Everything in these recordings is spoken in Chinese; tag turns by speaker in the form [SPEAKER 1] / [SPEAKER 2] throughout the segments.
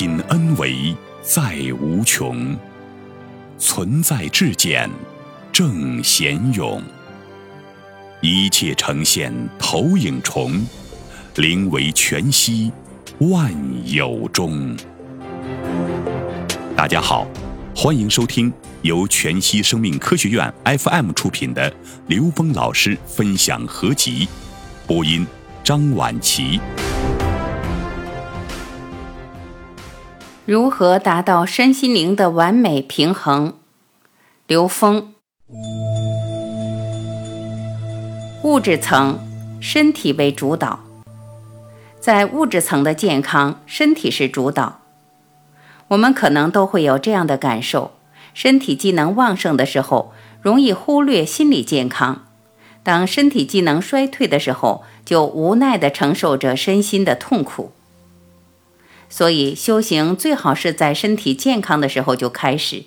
[SPEAKER 1] 品恩为在无穷，存在至简正贤勇，一切呈现投影重，灵为全息万有中。大家好，欢迎收听由全息生命科学院 FM 出品的刘峰老师分享合集，播音张婉琪。
[SPEAKER 2] 如何达到身心灵的完美平衡？刘峰。物质层，身体为主导。在物质层的健康，身体是主导。我们可能都会有这样的感受：身体机能旺盛的时候，容易忽略心理健康；当身体机能衰退的时候，就无奈地承受着身心的痛苦。所以，修行最好是在身体健康的时候就开始。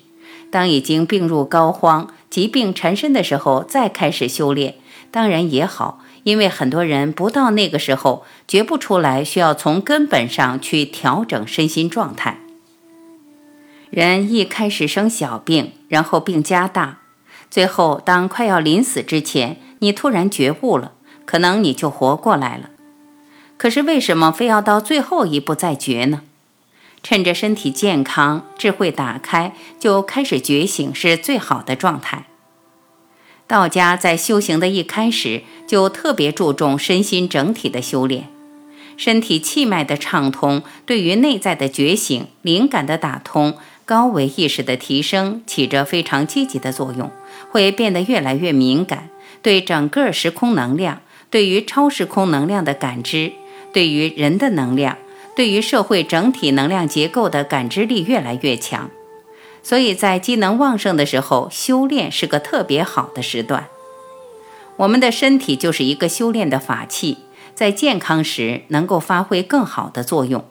[SPEAKER 2] 当已经病入膏肓、疾病缠身的时候再开始修炼，当然也好。因为很多人不到那个时候，觉不出来需要从根本上去调整身心状态。人一开始生小病，然后病加大，最后当快要临死之前，你突然觉悟了，可能你就活过来了。可是为什么非要到最后一步再觉呢？趁着身体健康、智慧打开，就开始觉醒是最好的状态。道家在修行的一开始就特别注重身心整体的修炼，身体气脉的畅通，对于内在的觉醒、灵感的打通、高维意识的提升起着非常积极的作用，会变得越来越敏感，对整个时空能量、对于超时空能量的感知。对于人的能量，对于社会整体能量结构的感知力越来越强，所以在机能旺盛的时候，修炼是个特别好的时段。我们的身体就是一个修炼的法器，在健康时能够发挥更好的作用。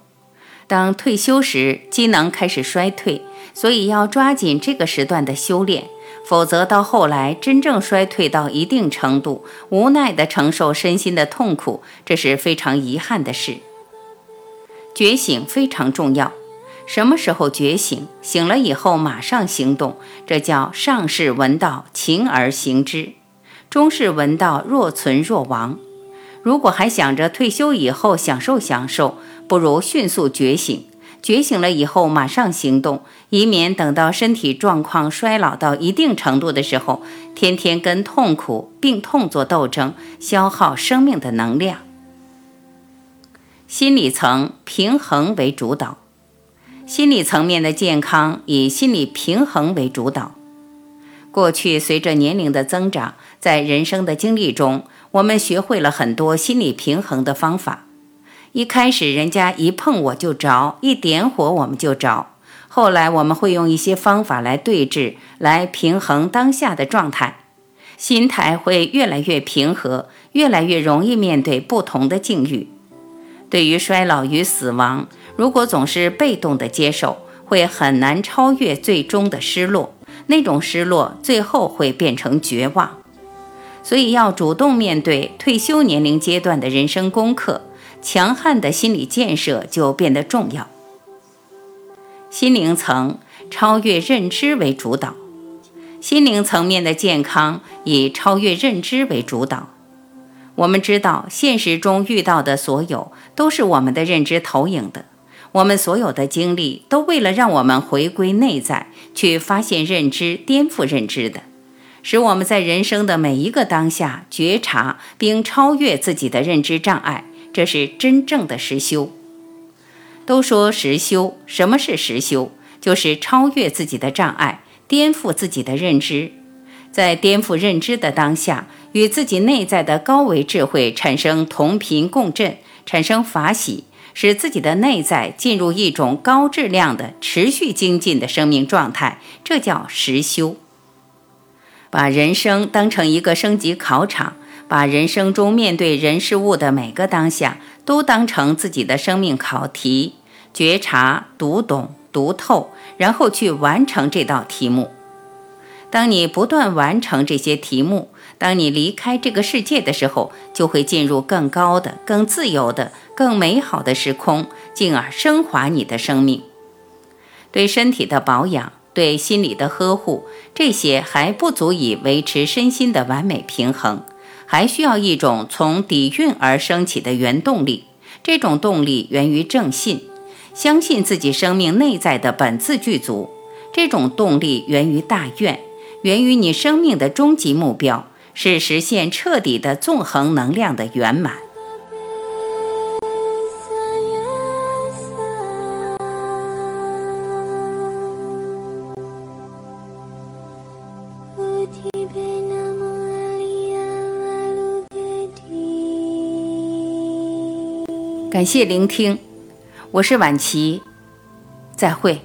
[SPEAKER 2] 当退休时，机能开始衰退，所以要抓紧这个时段的修炼。否则，到后来真正衰退到一定程度，无奈地承受身心的痛苦，这是非常遗憾的事。觉醒非常重要，什么时候觉醒？醒了以后马上行动，这叫上士闻道，勤而行之；中士闻道，若存若亡。如果还想着退休以后享受享受，不如迅速觉醒。觉醒了以后，马上行动，以免等到身体状况衰老到一定程度的时候，天天跟痛苦、病痛做斗争，消耗生命的能量。心理层平衡为主导，心理层面的健康以心理平衡为主导。过去随着年龄的增长，在人生的经历中，我们学会了很多心理平衡的方法。一开始，人家一碰我就着，一点火我们就着。后来，我们会用一些方法来对峙，来平衡当下的状态，心态会越来越平和，越来越容易面对不同的境遇。对于衰老与死亡，如果总是被动的接受，会很难超越最终的失落。那种失落，最后会变成绝望。所以，要主动面对退休年龄阶段的人生功课。强悍的心理建设就变得重要。心灵层超越认知为主导，心灵层面的健康以超越认知为主导。我们知道，现实中遇到的所有都是我们的认知投影的，我们所有的经历都为了让我们回归内在，去发现认知、颠覆认知的，使我们在人生的每一个当下觉察并超越自己的认知障碍。这是真正的实修。都说实修，什么是实修？就是超越自己的障碍，颠覆自己的认知，在颠覆认知的当下，与自己内在的高维智慧产生同频共振，产生法喜，使自己的内在进入一种高质量的持续精进的生命状态，这叫实修。把人生当成一个升级考场。把人生中面对人事物的每个当下都当成自己的生命考题，觉察、读懂、读透，然后去完成这道题目。当你不断完成这些题目，当你离开这个世界的时候，就会进入更高的、更自由的、更美好的时空，进而升华你的生命。对身体的保养，对心理的呵护，这些还不足以维持身心的完美平衡，还需要一种从底蕴而升起的原动力。这种动力源于正信，相信自己生命内在的本自具足。这种动力源于大愿，源于你生命的终极目标是实现彻底的纵横能量的圆满。感谢聆听，我是婉琪，再会。